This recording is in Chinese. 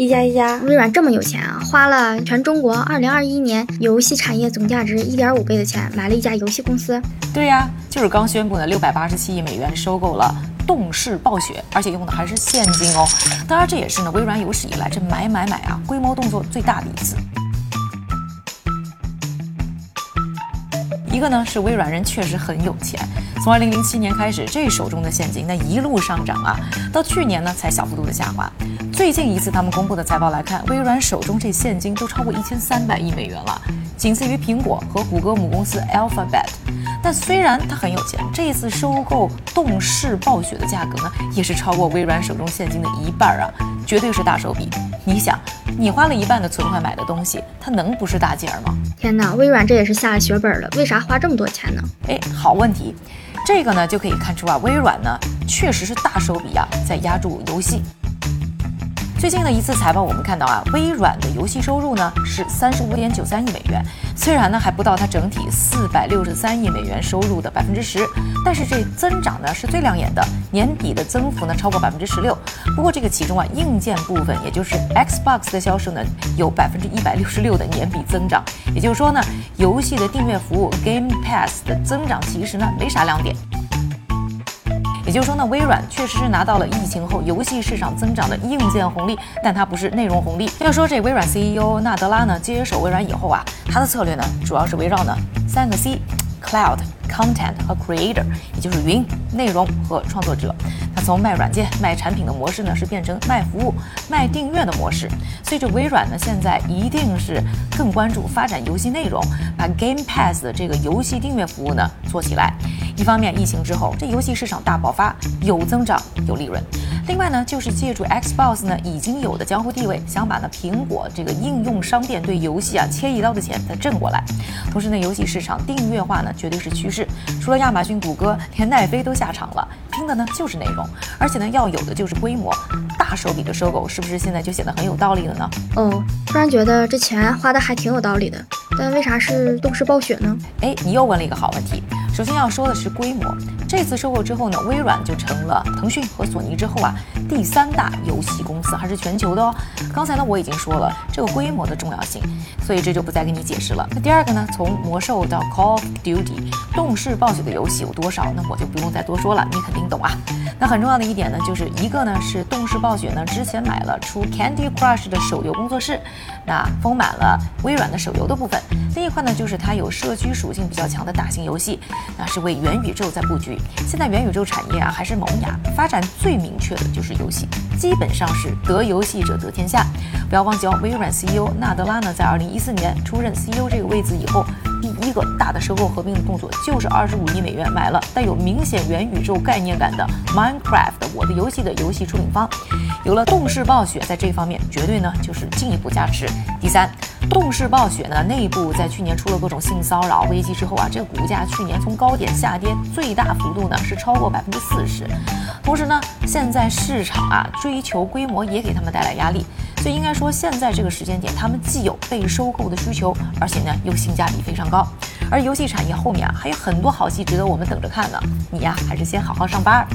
一加一加，微软这么有钱啊，花了全中国二零二一年游戏产业总价值一点五倍的钱买了一家游戏公司。对呀，就是刚宣布的六百八十七亿美元收购了动视暴雪，而且用的还是现金哦。当然，这也是呢微软有史以来这买买买啊规模动作最大的一次。一个呢是微软人确实很有钱，从二零零七年开始，这手中的现金那一路上涨啊，到去年呢才小幅度的下滑。最近一次他们公布的财报来看，微软手中这现金都超过一千三百亿美元了，仅次于苹果和谷歌母公司 Alphabet。但虽然他很有钱，这一次收购动视暴雪的价格呢，也是超过微软手中现金的一半啊，绝对是大手笔。你想，你花了一半的存款买的东西，它能不是大件儿吗？天哪，微软这也是下了血本了，为啥花这么多钱呢？哎，好问题，这个呢就可以看出啊，微软呢确实是大手笔啊，在压住游戏。最近的一次财报，我们看到啊，微软的游戏收入呢是三十五点九三亿美元，虽然呢还不到它整体四百六十三亿美元收入的百分之十，但是这增长呢是最亮眼的，年底的增幅呢超过百分之十六。不过这个其中啊，硬件部分，也就是 Xbox 的销售呢有百分之一百六十六的年比增长，也就是说呢，游戏的订阅服务 Game Pass 的增长其实呢没啥亮点。也就是说呢，微软确实是拿到了疫情后游戏市场增长的硬件红利，但它不是内容红利。要说这微软 CEO 纳德拉呢接手微软以后啊，他的策略呢主要是围绕呢三个 C：Cloud、Content 和 Creator，也就是云、内容和创作者。他从卖软件、卖产品的模式呢，是变成卖服务、卖订阅的模式。所以这微软呢，现在一定是更关注发展游戏内容，把 Game Pass 的这个游戏订阅服务呢做起来。一方面，疫情之后这游戏市场大爆发，有增长有利润；另外呢，就是借助 Xbox 呢已经有的江湖地位，想把呢苹果这个应用商店对游戏啊切一刀的钱再挣过来。同时呢，游戏市场订阅化呢绝对是趋势，除了亚马逊、谷歌，连奈飞都下场了，拼的呢就是内容，而且呢要有的就是规模。大手笔的收购，是不是现在就显得很有道理了呢？哦，突然觉得这钱花的还挺有道理的，但为啥是动视暴雪呢？哎，你又问了一个好问题。首先要说的是规模，这次收购之后呢，微软就成了腾讯和索尼之后啊第三大游戏公司，还是全球的哦。刚才呢我已经说了这个规模的重要性，所以这就不再跟你解释了。那第二个呢，从魔兽到 Call of Duty，动视暴雪的游戏有多少？那我就不用再多说了，你肯定懂啊。那很重要的一点呢，就是一个呢是动视暴雪呢之前买了出 Candy Crush 的手游工作室，那丰满了微软的手游的部分。另一块呢就是它有社区属性比较强的大型游戏。那是为元宇宙在布局。现在元宇宙产业啊还是萌芽，发展最明确的就是游戏，基本上是得游戏者得天下。不要忘记哦，微软 CEO 纳德拉呢，在二零一四年出任 CEO 这个位置以后，第一个大的收购合并的动作就是二十五亿美元买了带有明显元宇宙概念感的 Minecraft 我的游戏的游戏出品方。有了动视暴雪在这方面，绝对呢就是进一步加持。第三。动视暴雪呢，内部在去年出了各种性骚扰危机之后啊，这个股价去年从高点下跌最大幅度呢是超过百分之四十。同时呢，现在市场啊追求规模也给他们带来压力，所以应该说现在这个时间点，他们既有被收购的需求，而且呢又性价比非常高。而游戏产业后面啊还有很多好戏值得我们等着看呢。你呀，还是先好好上班。